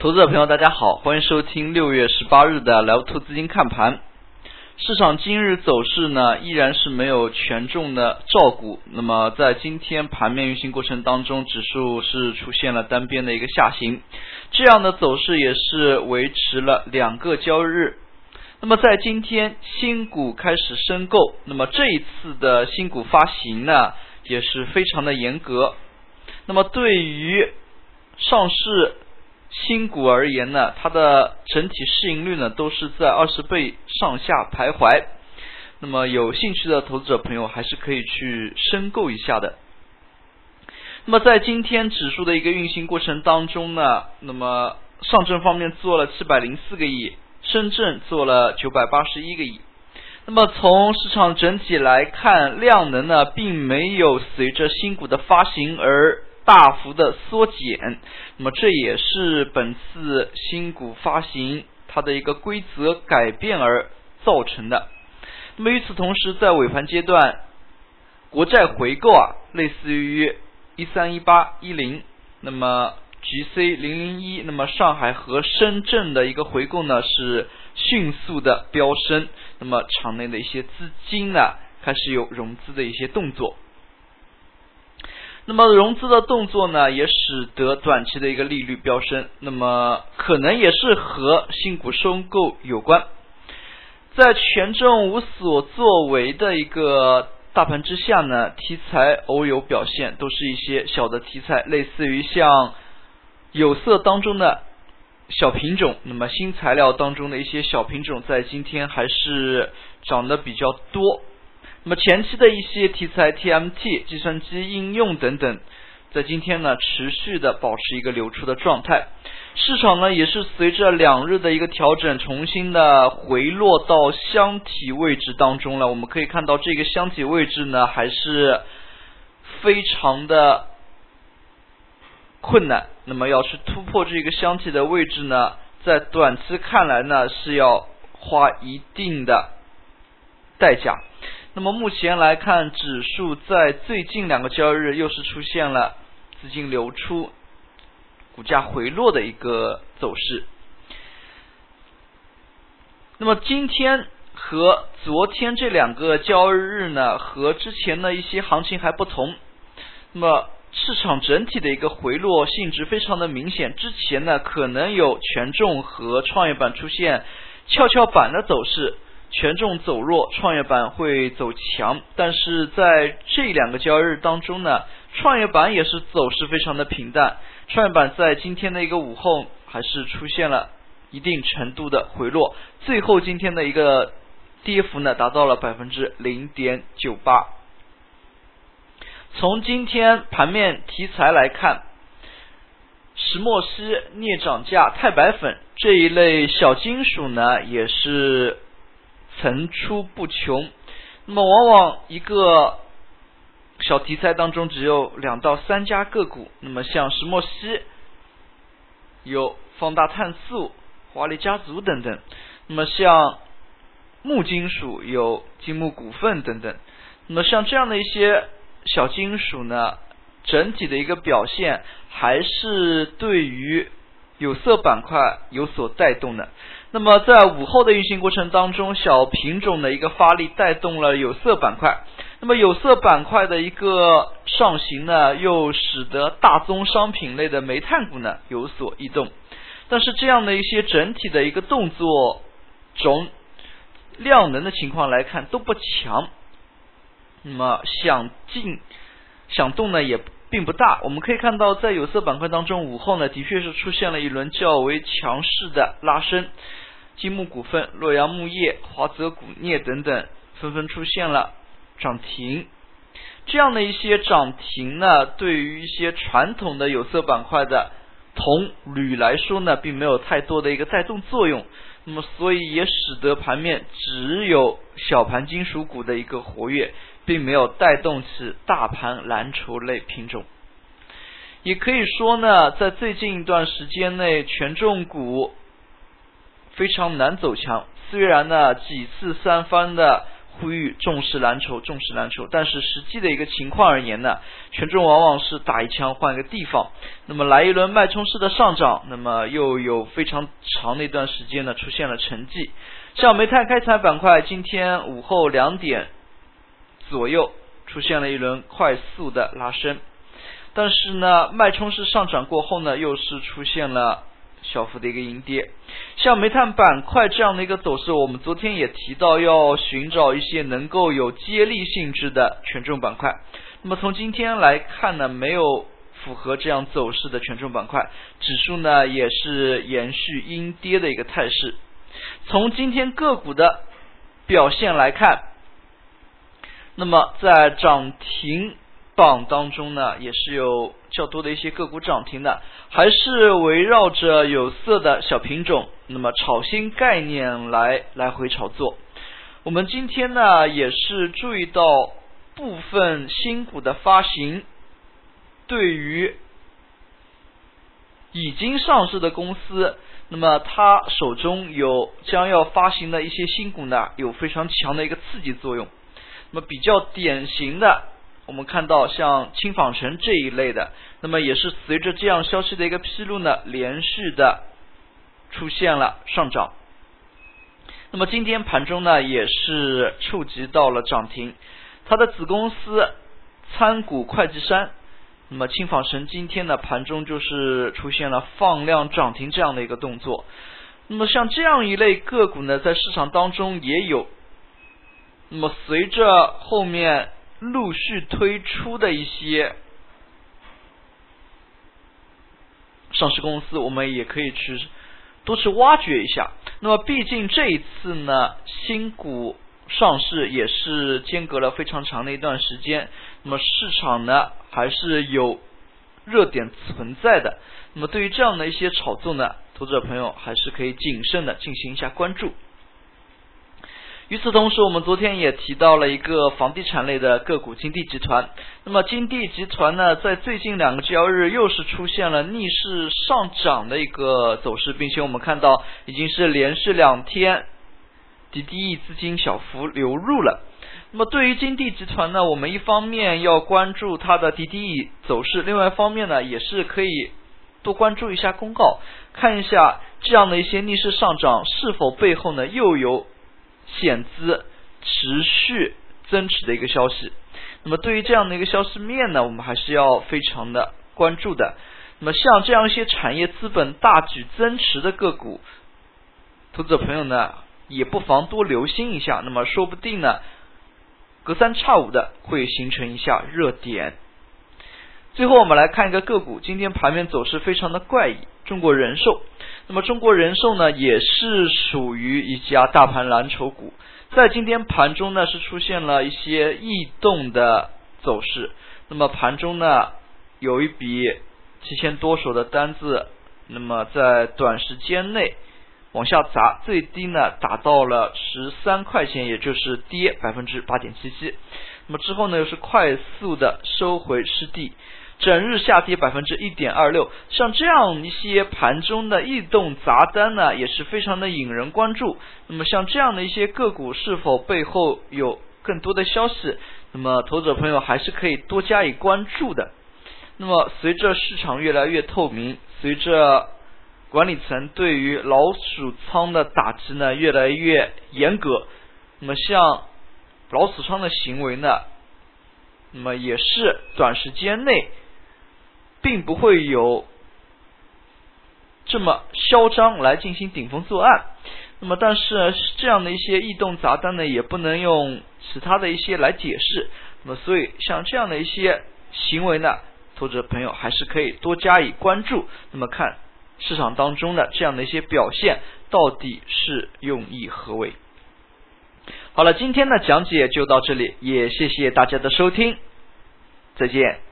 投资者朋友，大家好，欢迎收听六月十八日的 Live 兔资金看盘。市场今日走势呢，依然是没有权重的照顾。那么在今天盘面运行过程当中，指数是出现了单边的一个下行，这样的走势也是维持了两个交易日。那么在今天新股开始申购，那么这一次的新股发行呢，也是非常的严格。那么对于上市新股而言呢，它的整体市盈率呢都是在二十倍上下徘徊。那么有兴趣的投资者朋友还是可以去申购一下的。那么在今天指数的一个运行过程当中呢，那么上证方面做了七百零四个亿，深圳做了九百八十一个亿。那么从市场整体来看，量能呢并没有随着新股的发行而。大幅的缩减，那么这也是本次新股发行它的一个规则改变而造成的。那么与此同时，在尾盘阶段，国债回购啊，类似于一三一八一零，那么 GC 零零一，那么上海和深圳的一个回购呢是迅速的飙升，那么场内的一些资金呢开始有融资的一些动作。那么融资的动作呢，也使得短期的一个利率飙升。那么可能也是和新股收购有关。在权重无所作为的一个大盘之下呢，题材偶有表现，都是一些小的题材，类似于像有色当中的小品种。那么新材料当中的一些小品种，在今天还是涨得比较多。那么前期的一些题材，TMT、计算机应用等等，在今天呢持续的保持一个流出的状态。市场呢也是随着两日的一个调整，重新的回落到箱体位置当中了。我们可以看到这个箱体位置呢还是非常的困难。那么要去突破这个箱体的位置呢，在短期看来呢是要花一定的代价。那么目前来看，指数在最近两个交易日又是出现了资金流出、股价回落的一个走势。那么今天和昨天这两个交易日呢，和之前的一些行情还不同。那么市场整体的一个回落性质非常的明显。之前呢，可能有权重和创业板出现跷跷板的走势。权重走弱，创业板会走强，但是在这两个交易日当中呢，创业板也是走势非常的平淡。创业板在今天的一个午后还是出现了一定程度的回落，最后今天的一个跌幅呢达到了百分之零点九八。从今天盘面题材来看，石墨烯、镍涨价、钛白粉这一类小金属呢也是。层出不穷，那么往往一个小题材当中只有两到三家个股，那么像石墨烯有放大碳素、华丽家族等等，那么像木金属有金木股份等等，那么像这样的一些小金属呢，整体的一个表现还是对于有色板块有所带动的。那么在午后的运行过程当中，小品种的一个发力带动了有色板块。那么有色板块的一个上行呢，又使得大宗商品类的煤炭股呢有所异动。但是这样的一些整体的一个动作，从量能的情况来看都不强。那么想进想动呢也并不大。我们可以看到，在有色板块当中，午后呢的确是出现了一轮较为强势的拉升。金木股份、洛阳木业、华泽钴镍等等纷纷出现了涨停，这样的一些涨停呢，对于一些传统的有色板块的铜、铝来说呢，并没有太多的一个带动作用。那么，所以也使得盘面只有小盘金属股的一个活跃，并没有带动起大盘蓝筹类品种。也可以说呢，在最近一段时间内，权重股。非常难走强，虽然呢几次三番的呼吁重视蓝筹，重视蓝筹。但是实际的一个情况而言呢，权重往往是打一枪换一个地方。那么来一轮脉冲式的上涨，那么又有非常长的一段时间呢出现了沉寂。像煤炭开采板块，今天午后两点左右出现了一轮快速的拉升，但是呢，脉冲式上涨过后呢，又是出现了。小幅的一个阴跌，像煤炭板块这样的一个走势，我们昨天也提到要寻找一些能够有接力性质的权重板块。那么从今天来看呢，没有符合这样走势的权重板块，指数呢也是延续阴跌的一个态势。从今天个股的表现来看，那么在涨停。榜当中呢，也是有较多的一些个股涨停的，还是围绕着有色的小品种，那么炒新概念来来回炒作。我们今天呢，也是注意到部分新股的发行，对于已经上市的公司，那么它手中有将要发行的一些新股呢，有非常强的一个刺激作用。那么比较典型的。我们看到像轻纺城这一类的，那么也是随着这样消息的一个披露呢，连续的出现了上涨。那么今天盘中呢，也是触及到了涨停。它的子公司参股会计山，那么轻纺城今天呢盘中就是出现了放量涨停这样的一个动作。那么像这样一类个股呢，在市场当中也有。那么随着后面。陆续推出的一些上市公司，我们也可以去多去挖掘一下。那么，毕竟这一次呢，新股上市也是间隔了非常长的一段时间，那么市场呢还是有热点存在的。那么，对于这样的一些炒作呢，投资者朋友还是可以谨慎的进行一下关注。与此同时，我们昨天也提到了一个房地产类的个股金地集团。那么金地集团呢，在最近两个交易日又是出现了逆势上涨的一个走势，并且我们看到已经是连续两天 DDE 资金小幅流入了。那么对于金地集团呢，我们一方面要关注它的 DDE 走势，另外一方面呢，也是可以多关注一下公告，看一下这样的一些逆势上涨是否背后呢又有。险资持续增持的一个消息，那么对于这样的一个消息面呢，我们还是要非常的关注的。那么像这样一些产业资本大举增持的个股，投资者朋友呢也不妨多留心一下。那么说不定呢，隔三差五的会形成一下热点。最后我们来看一个个股，今天盘面走势非常的怪异，中国人寿。那么中国人寿呢，也是属于一家大盘蓝筹股，在今天盘中呢是出现了一些异动的走势。那么盘中呢有一笔七千多手的单子，那么在短时间内往下砸，最低呢达到了十三块钱，也就是跌百分之八点七七。那么之后呢又是快速的收回失地。整日下跌百分之一点二六，像这样一些盘中的异动杂单呢，也是非常的引人关注。那么像这样的一些个股，是否背后有更多的消息？那么投资者朋友还是可以多加以关注的。那么随着市场越来越透明，随着管理层对于老鼠仓的打击呢越来越严格，那么像老鼠仓的行为呢，那么也是短时间内。并不会有这么嚣张来进行顶风作案，那么但是这样的一些异动杂单呢，也不能用其他的一些来解释，那么所以像这样的一些行为呢，投资者朋友还是可以多加以关注，那么看市场当中的这样的一些表现到底是用意何为？好了，今天的讲解就到这里，也谢谢大家的收听，再见。